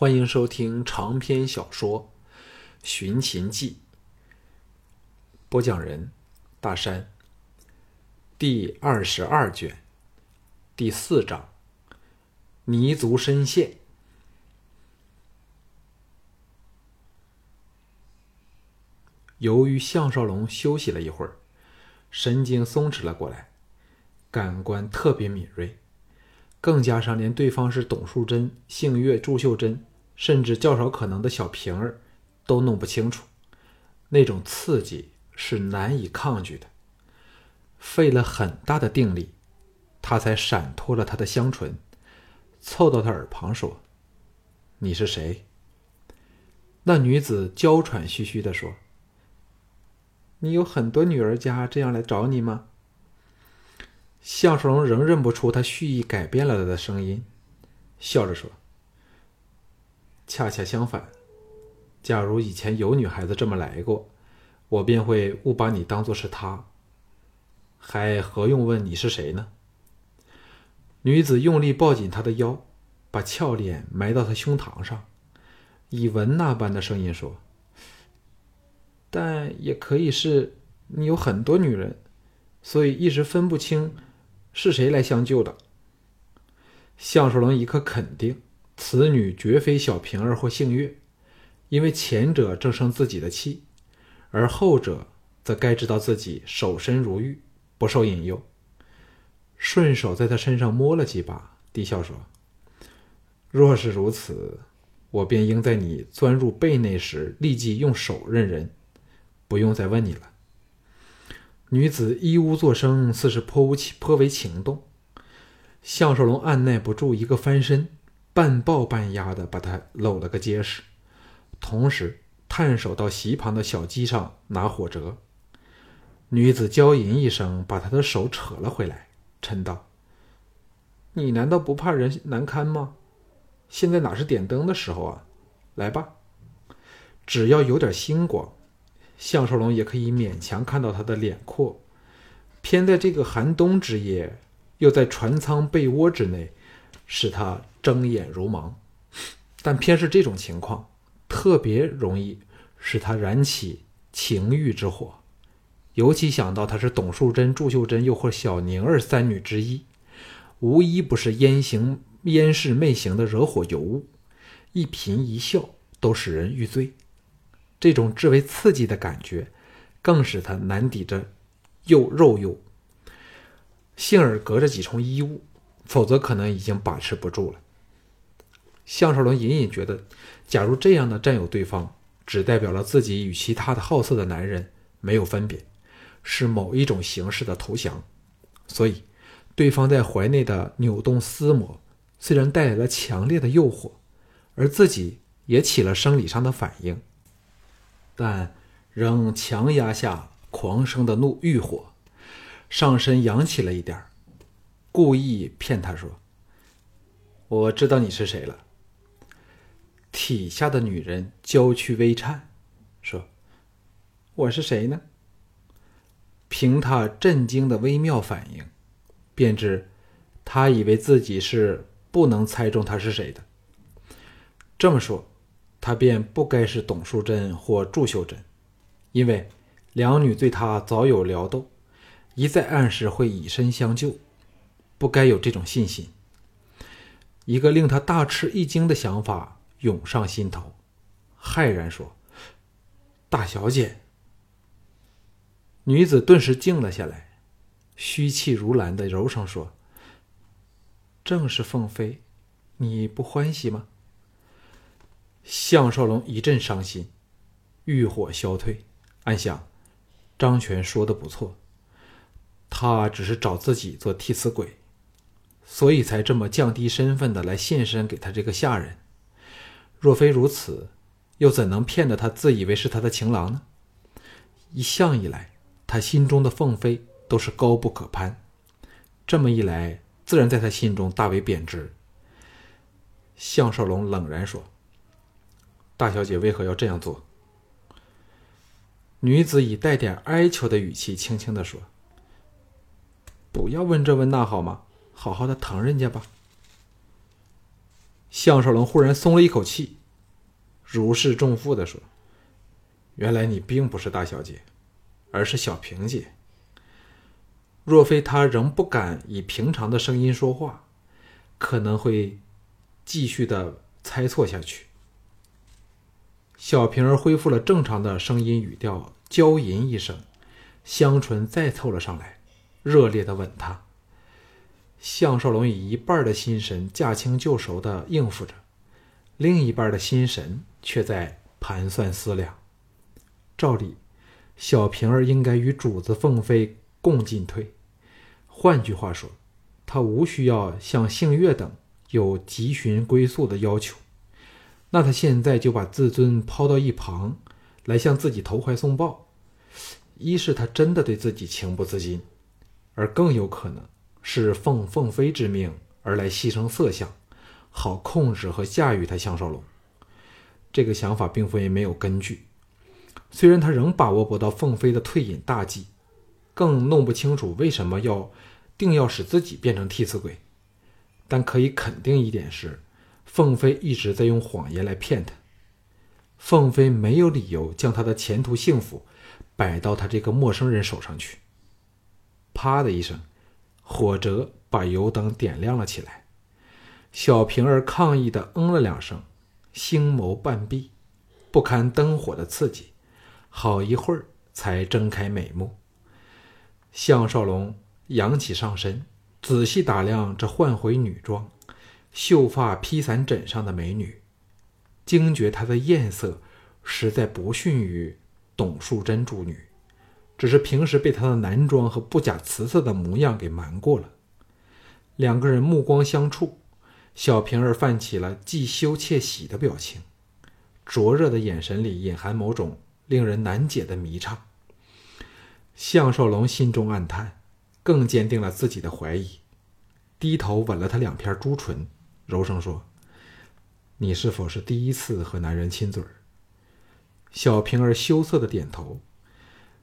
欢迎收听长篇小说《寻秦记》，播讲人：大山。第二十二卷，第四章：泥足深陷。由于项少龙休息了一会儿，神经松弛了过来，感官特别敏锐。更加上连对方是董淑贞、杏月、祝秀珍，甚至较少可能的小瓶儿，都弄不清楚，那种刺激是难以抗拒的。费了很大的定力，他才闪脱了他的香唇，凑到他耳旁说：“你是谁？”那女子娇喘吁吁地说：“你有很多女儿家这样来找你吗？”项少龙仍认不出他蓄意改变了他的声音，笑着说：“恰恰相反，假如以前有女孩子这么来过，我便会误把你当做是她，还何用问你是谁呢？”女子用力抱紧他的腰，把俏脸埋到他胸膛上，以蚊那般的声音说：“但也可以是你有很多女人，所以一时分不清。”是谁来相救的？项少龙一刻肯定，此女绝非小平儿或杏月，因为前者正生自己的气，而后者则该知道自己守身如玉，不受引诱。顺手在他身上摸了几把，低笑说：“若是如此，我便应在你钻入被内时立即用手认人，不用再问你了。”女子一屋作声，似是颇无颇为情动。项少龙按耐不住，一个翻身，半抱半压的把他搂了个结实，同时探手到席旁的小鸡上拿火折。女子娇吟一声，把他的手扯了回来，嗔道：“你难道不怕人难堪吗？现在哪是点灯的时候啊！来吧，只要有点星光。”项少龙也可以勉强看到他的脸廓，偏在这个寒冬之夜，又在船舱被窝之内，使他睁眼如盲。但偏是这种情况，特别容易使他燃起情欲之火。尤其想到她是董淑贞、祝秀珍，又或小宁儿三女之一，无一不是烟行烟视媚行的惹火尤物，一颦一笑都使人欲醉。这种至为刺激的感觉，更使他难抵着又肉又。幸而隔着几重衣物，否则可能已经把持不住了。项少龙隐隐觉得，假如这样的占有对方，只代表了自己与其他的好色的男人没有分别，是某一种形式的投降。所以，对方在怀内的扭动撕磨，虽然带来了强烈的诱惑，而自己也起了生理上的反应。但仍强压下狂生的怒欲火，上身扬起了一点故意骗他说：“我知道你是谁了。”体下的女人娇躯微颤，说：“我是谁呢？”凭他震惊的微妙反应，便知他以为自己是不能猜中他是谁的。这么说。他便不该是董淑贞或祝秀珍，因为两女对他早有撩逗，一再暗示会以身相救，不该有这种信心。一个令他大吃一惊的想法涌上心头，骇然说：“大小姐。”女子顿时静了下来，虚气如兰的柔声说：“正是凤飞，你不欢喜吗？”项少龙一阵伤心，欲火消退，暗想：张全说的不错，他只是找自己做替死鬼，所以才这么降低身份的来献身给他这个下人。若非如此，又怎能骗得他自以为是他的情郎呢？一向以来，他心中的凤飞都是高不可攀，这么一来，自然在他心中大为贬值。项少龙冷然说。大小姐为何要这样做？女子以带点哀求的语气轻轻的说：“不要问这问那好吗？好好的疼人家吧。”项少龙忽然松了一口气，如释重负的说：“原来你并不是大小姐，而是小平姐。若非她仍不敢以平常的声音说话，可能会继续的猜错下去。”小平儿恢复了正常的声音语调，娇吟一声，香唇再凑了上来，热烈的吻她。项少龙以一半的心神驾轻就熟的应付着，另一半的心神却在盘算思量。照理，小平儿应该与主子凤飞共进退。换句话说，他无需要像杏月等有急寻归宿的要求。那他现在就把自尊抛到一旁，来向自己投怀送抱，一是他真的对自己情不自禁，而更有可能。是奉凤飞之命而来牺牲色相，好控制和驾驭他项少龙。这个想法并非没有根据。虽然他仍把握不到凤飞的退隐大计，更弄不清楚为什么要定要使自己变成替死鬼，但可以肯定一点是，凤飞一直在用谎言来骗他。凤飞没有理由将他的前途幸福摆到他这个陌生人手上去。啪的一声。火折把油灯点亮了起来，小平儿抗议的嗯了两声，星眸半闭，不堪灯火的刺激，好一会儿才睁开美目。项少龙扬起上身，仔细打量这换回女装、秀发披散枕上的美女，惊觉她的艳色实在不逊于董淑贞诸女。只是平时被他的男装和不假辞色的模样给瞒过了。两个人目光相触，小平儿泛起了既羞且喜的表情，灼热的眼神里隐含某种令人难解的迷怅。向少龙心中暗叹，更坚定了自己的怀疑，低头吻了她两片朱唇，柔声说：“你是否是第一次和男人亲嘴？”小平儿羞涩的点头。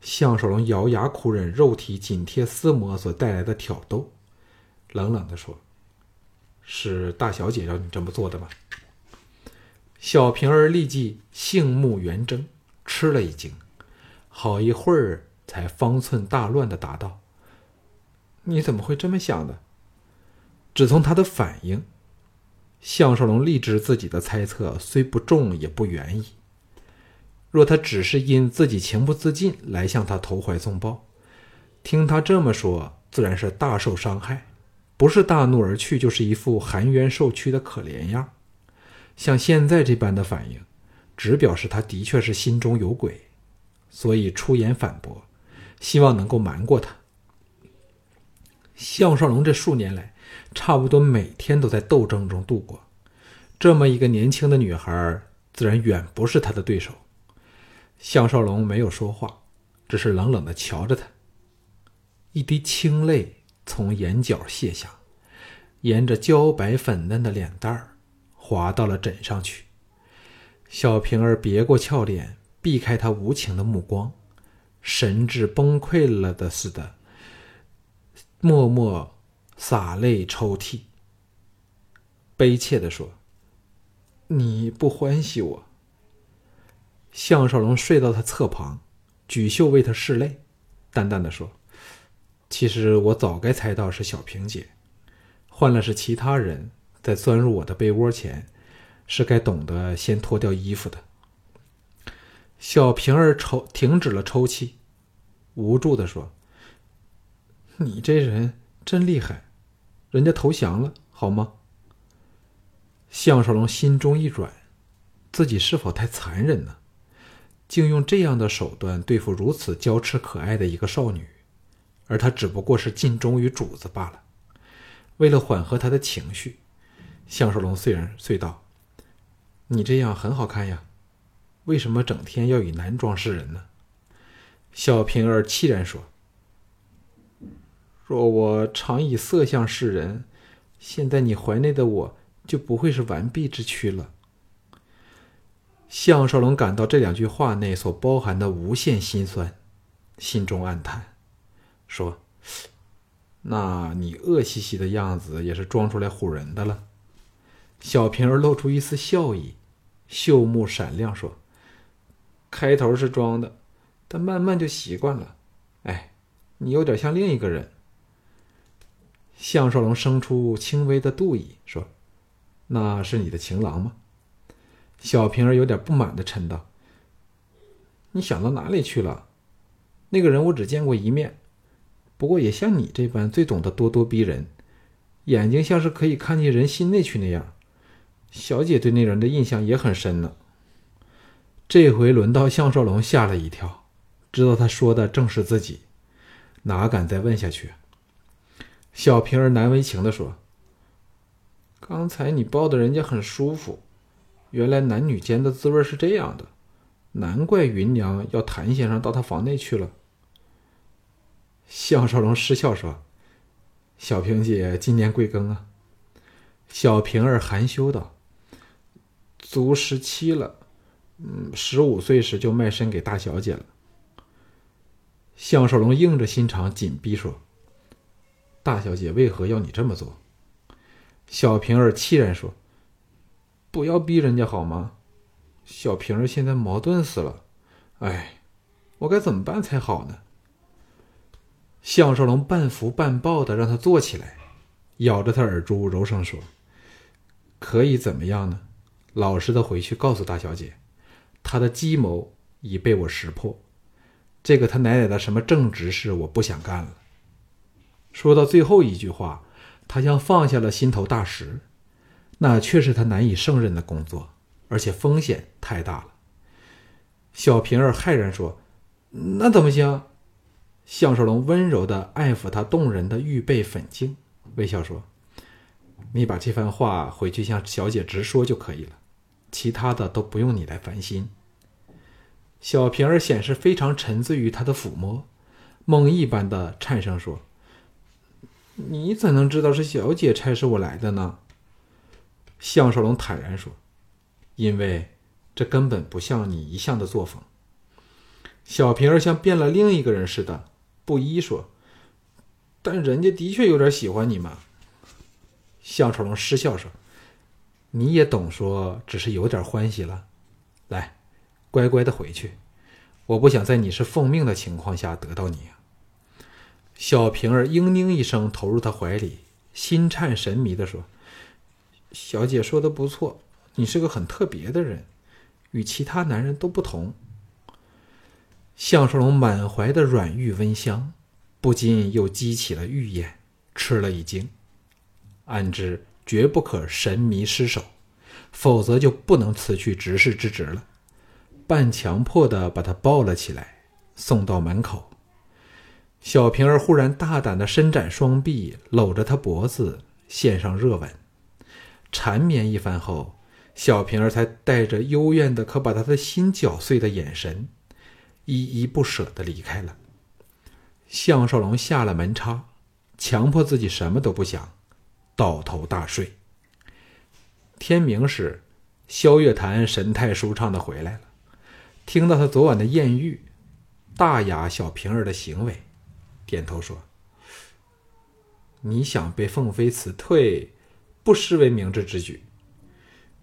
项少龙咬牙苦忍，肉体紧贴丝膜所带来的挑逗，冷冷地说：“是大小姐让你这么做的吗？”小平儿立即杏目圆睁，吃了一惊，好一会儿才方寸大乱的答道：“你怎么会这么想的？”只从他的反应，项少龙立知自己的猜测虽不中，也不远矣。若他只是因自己情不自禁来向他投怀送抱，听他这么说，自然是大受伤害，不是大怒而去，就是一副含冤受屈的可怜样。像现在这般的反应，只表示他的确是心中有鬼，所以出言反驳，希望能够瞒过他。项少龙这数年来，差不多每天都在斗争中度过，这么一个年轻的女孩，自然远不是他的对手。项少龙没有说话，只是冷冷的瞧着他。一滴清泪从眼角泻下，沿着娇白粉嫩的脸蛋儿滑到了枕上去。小平儿别过俏脸，避开他无情的目光，神志崩溃了的似的，默默洒泪抽泣，悲切的说：“你不欢喜我。”项少龙睡到他侧旁，举袖为他拭泪，淡淡的说：“其实我早该猜到是小平姐，换了是其他人，在钻入我的被窝前，是该懂得先脱掉衣服的。”小平儿抽停止了抽泣，无助的说：“你这人真厉害，人家投降了，好吗？”项少龙心中一软，自己是否太残忍呢？竟用这样的手段对付如此娇痴可爱的一个少女，而他只不过是尽忠于主子罢了。为了缓和他的情绪，项少龙虽然遂道：“你这样很好看呀，为什么整天要以男装示人呢？”小平儿凄然说：“若我常以色相示人，现在你怀内的我就不会是完璧之躯了。”项少龙感到这两句话内所包含的无限心酸，心中暗叹，说：“那你恶兮兮的样子也是装出来唬人的了。”小平儿露出一丝笑意，秀目闪亮，说：“开头是装的，但慢慢就习惯了。哎，你有点像另一个人。”项少龙生出轻微的妒意，说：“那是你的情郎吗？”小平儿有点不满的嗔道：“你想到哪里去了？那个人我只见过一面，不过也像你这般最懂得咄咄逼人，眼睛像是可以看进人心内去那样。小姐对那人的印象也很深呢。”这回轮到项少龙吓了一跳，知道他说的正是自己，哪敢再问下去。小平儿难为情的说：“刚才你抱的人家很舒服。”原来男女间的滋味是这样的，难怪芸娘要谭先生到她房内去了。项少龙失笑说：“小平姐今年贵庚啊？”小平儿含羞道：“足十七了，嗯，十五岁时就卖身给大小姐了。”项少龙硬着心肠紧逼说：“大小姐为何要你这么做？”小平儿凄然说。不要逼人家好吗？小平儿现在矛盾死了，哎，我该怎么办才好呢？项少龙半扶半抱的让他坐起来，咬着他耳珠柔声说：“可以怎么样呢？老实的回去告诉大小姐，他的计谋已被我识破，这个他奶奶的什么正直事我不想干了。”说到最后一句话，他像放下了心头大石。那却是他难以胜任的工作，而且风险太大了。小平儿骇然说：“那怎么行？”项少龙温柔的爱抚她动人的玉背粉颈，微笑说：“你把这番话回去向小姐直说就可以了，其他的都不用你来烦心。”小平儿显示非常沉醉于他的抚摸，梦一般的颤声说：“你怎能知道是小姐差使我来的呢？”项少龙坦然说：“因为这根本不像你一向的作风。”小平儿像变了另一个人似的，不依说：“但人家的确有点喜欢你嘛。”项少龙失笑说：“你也懂说，只是有点欢喜了。来，乖乖的回去，我不想在你是奉命的情况下得到你。”小平儿嘤咛一声，投入他怀里，心颤神迷的说。小姐说的不错，你是个很特别的人，与其他男人都不同。项少龙满怀的软玉温香，不禁又激起了欲焰，吃了一惊，暗知绝不可神迷失手，否则就不能辞去执事之职了。半强迫的把他抱了起来，送到门口。小平儿忽然大胆的伸展双臂，搂着他脖子，献上热吻。缠绵一番后，小平儿才带着幽怨的、可把他的心搅碎的眼神，依依不舍的离开了。项少龙下了门插，强迫自己什么都不想，倒头大睡。天明时，萧月潭神态舒畅的回来了，听到他昨晚的艳遇，大雅小平儿的行为，点头说：“你想被凤飞辞退？”不失为明智之举，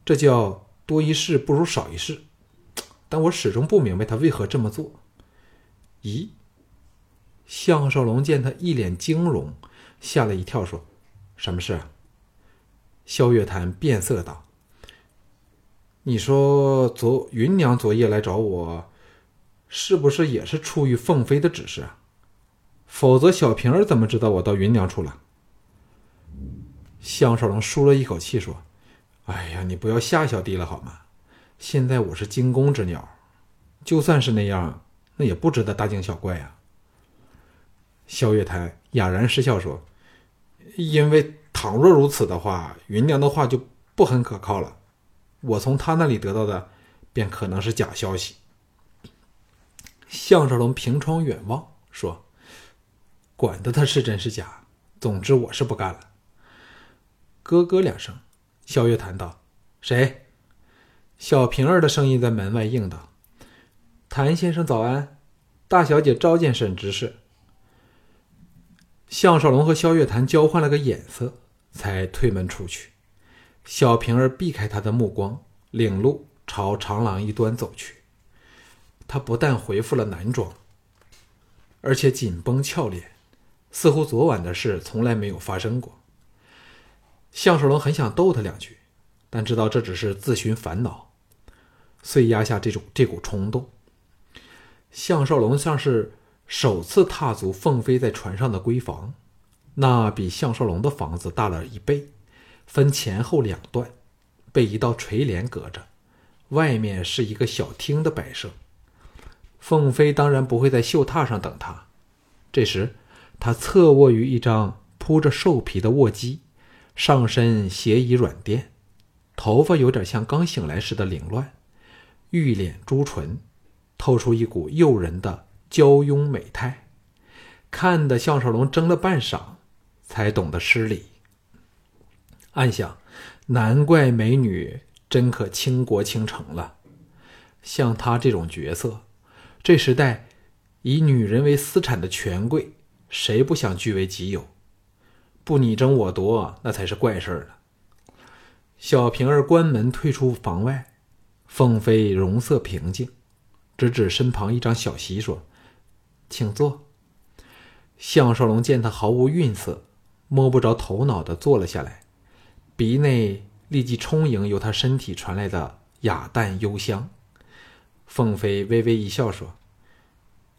这叫多一事不如少一事。但我始终不明白他为何这么做。咦？项少龙见他一脸惊容，吓了一跳，说：“什么事啊？”萧月潭变色道：“你说昨云娘昨夜来找我，是不是也是出于凤飞的指示啊？否则小平儿怎么知道我到云娘处了？”项少龙舒了一口气，说：“哎呀，你不要吓小弟了好吗？现在我是惊弓之鸟，就算是那样，那也不值得大惊小怪呀。”萧月潭哑然失笑说：“因为倘若如此的话，云娘的话就不很可靠了。我从他那里得到的，便可能是假消息。”项少龙凭窗远望，说：“管他他是真是假，总之我是不干了。”咯咯两声，萧月谈道：“谁？”小平儿的声音在门外应道：“谭先生早安，大小姐召见沈执事。”项少龙和萧月潭交换了个眼色，才推门出去。小平儿避开他的目光，领路朝长廊一端走去。他不但恢复了男装，而且紧绷俏脸，似乎昨晚的事从来没有发生过。项少龙很想逗他两句，但知道这只是自寻烦恼，遂压下这种这股冲动。项少龙像是首次踏足凤飞在船上的闺房，那比项少龙的房子大了一倍，分前后两段，被一道垂帘隔着，外面是一个小厅的摆设。凤飞当然不会在绣榻上等他，这时他侧卧于一张铺着兽皮的卧机。上身斜倚软垫，头发有点像刚醒来时的凌乱，玉脸朱唇，透出一股诱人的娇慵美态，看得项少龙怔了半晌，才懂得失礼。暗想：难怪美女真可倾国倾城了。像她这种角色，这时代以女人为私产的权贵，谁不想据为己有？不你争我夺，那才是怪事儿呢。小平儿关门退出房外，凤飞容色平静，指指身旁一张小席说：“请坐。”项少龙见他毫无愠色，摸不着头脑的坐了下来，鼻内立即充盈由他身体传来的雅淡幽香。凤飞微微一笑说：“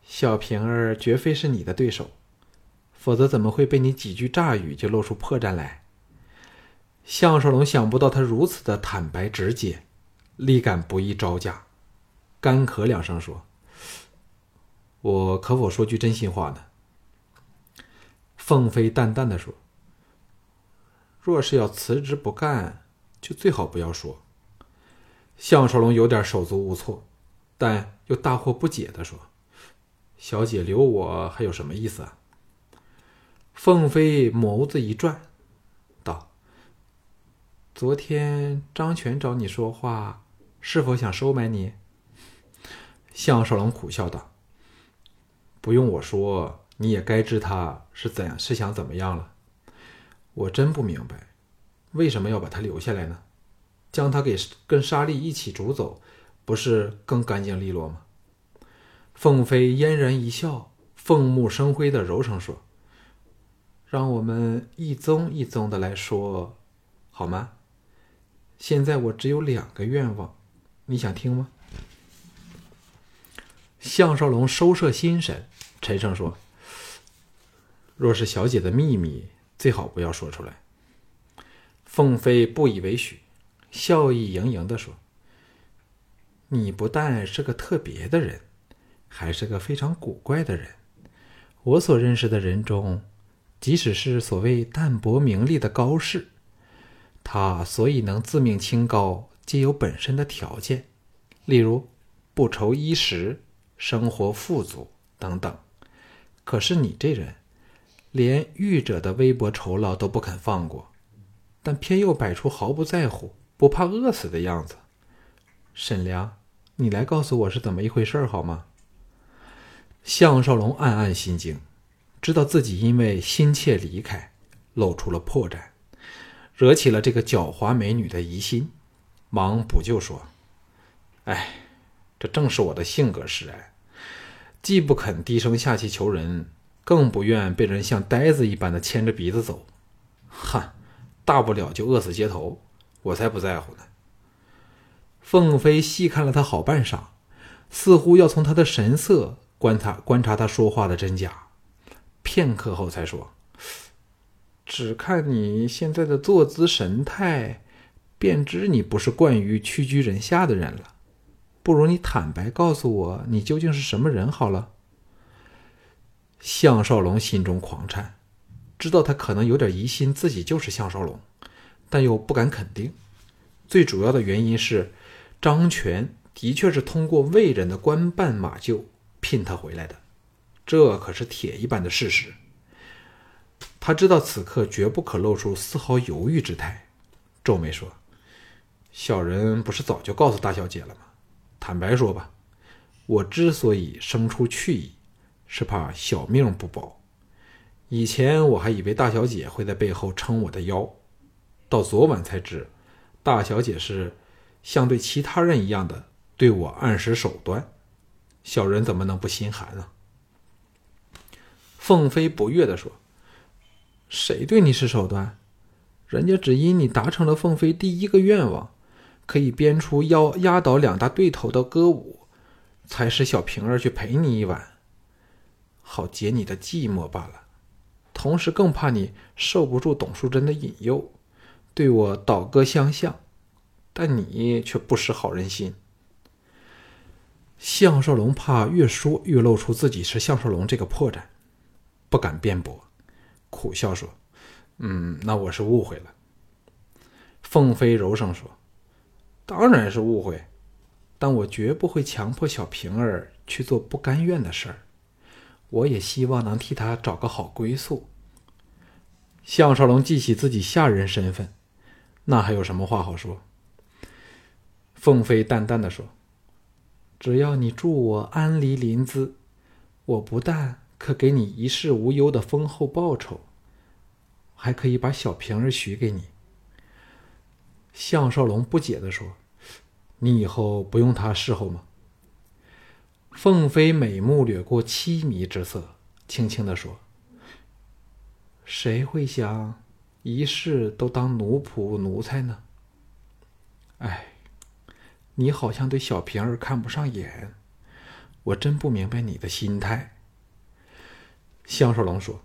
小平儿绝非是你的对手。”否则怎么会被你几句诈语就露出破绽来？项少龙想不到他如此的坦白直接，力感不易招架，干咳两声说：“我可否说句真心话呢？”凤飞淡淡的说：“若是要辞职不干，就最好不要说。”项少龙有点手足无措，但又大惑不解的说：“小姐留我还有什么意思啊？”凤飞眸子一转，道：“昨天张全找你说话，是否想收买你？”项少龙苦笑道：“不用我说，你也该知他是怎样是想怎么样了。我真不明白，为什么要把他留下来呢？将他给跟沙莉一起逐走，不是更干净利落吗？”凤飞嫣然一笑，凤目生辉的柔声说。让我们一宗一宗的来说，好吗？现在我只有两个愿望，你想听吗？项少龙收摄心神，沉声说：“若是小姐的秘密，最好不要说出来。”凤飞不以为许，笑意盈盈的说：“你不但是个特别的人，还是个非常古怪的人。我所认识的人中。”即使是所谓淡泊名利的高士，他所以能自命清高，皆有本身的条件，例如不愁衣食、生活富足等等。可是你这人，连御者的微薄酬劳都不肯放过，但偏又摆出毫不在乎、不怕饿死的样子。沈良，你来告诉我是怎么一回事好吗？项少龙暗暗心惊。知道自己因为心切离开，露出了破绽，惹起了这个狡猾美女的疑心，忙补救说：“哎，这正是我的性格使然，既不肯低声下气求人，更不愿被人像呆子一般的牵着鼻子走。哈，大不了就饿死街头，我才不在乎呢。”凤飞细看了他好半晌，似乎要从他的神色观察观察他说话的真假。片刻后才说：“只看你现在的坐姿神态，便知你不是惯于屈居人下的人了。不如你坦白告诉我，你究竟是什么人好了。”项少龙心中狂颤，知道他可能有点疑心自己就是项少龙，但又不敢肯定。最主要的原因是，张全的确是通过魏人的官办马厩聘他回来的。这可是铁一般的事实。他知道此刻绝不可露出丝毫犹豫之态，皱眉说：“小人不是早就告诉大小姐了吗？坦白说吧，我之所以生出去意，是怕小命不保。以前我还以为大小姐会在背后撑我的腰，到昨晚才知，大小姐是像对其他人一样的对我暗示手段，小人怎么能不心寒呢？”凤飞不悦地说：“谁对你是手段？人家只因你达成了凤飞第一个愿望，可以编出要压倒两大对头的歌舞，才使小平儿去陪你一晚，好解你的寂寞罢了。同时更怕你受不住董淑贞的引诱，对我倒戈相向。但你却不识好人心。”项少龙怕越说越露出自己是项少龙这个破绽。不敢辩驳，苦笑说：“嗯，那我是误会了。”凤飞柔声说：“当然是误会，但我绝不会强迫小平儿去做不甘愿的事儿。我也希望能替她找个好归宿。”项少龙记起自己下人身份，那还有什么话好说？凤飞淡淡的说：“只要你助我安离临淄，我不但……”可给你一世无忧的丰厚报酬，还可以把小平儿许给你。项少龙不解的说：“你以后不用他侍候吗？”凤飞美目掠过凄迷之色，轻轻的说：“谁会想一世都当奴仆奴才呢？”哎，你好像对小平儿看不上眼，我真不明白你的心态。项少龙说：“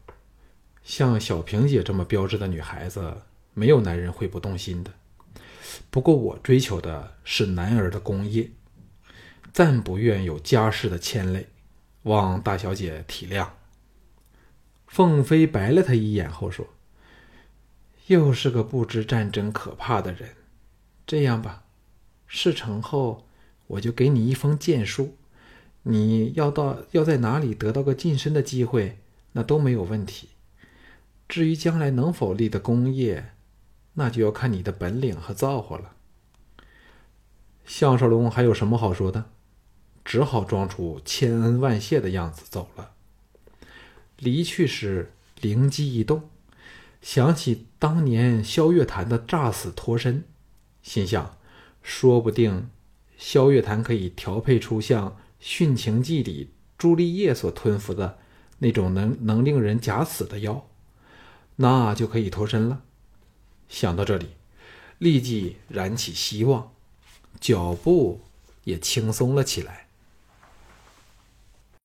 像小平姐这么标致的女孩子，没有男人会不动心的。不过我追求的是男儿的功业，暂不愿有家世的牵累，望大小姐体谅。”凤飞白了他一眼后说：“又是个不知战争可怕的人。这样吧，事成后我就给你一封荐书，你要到要在哪里得到个晋升的机会。”那都没有问题。至于将来能否立的功业，那就要看你的本领和造化了。项少龙还有什么好说的？只好装出千恩万谢的样子走了。离去时灵机一动，想起当年萧月潭的诈死脱身，心想：说不定萧月潭可以调配出像《殉情记》里朱丽叶所吞服的。那种能能令人假死的妖，那就可以脱身了。想到这里，立即燃起希望，脚步也轻松了起来。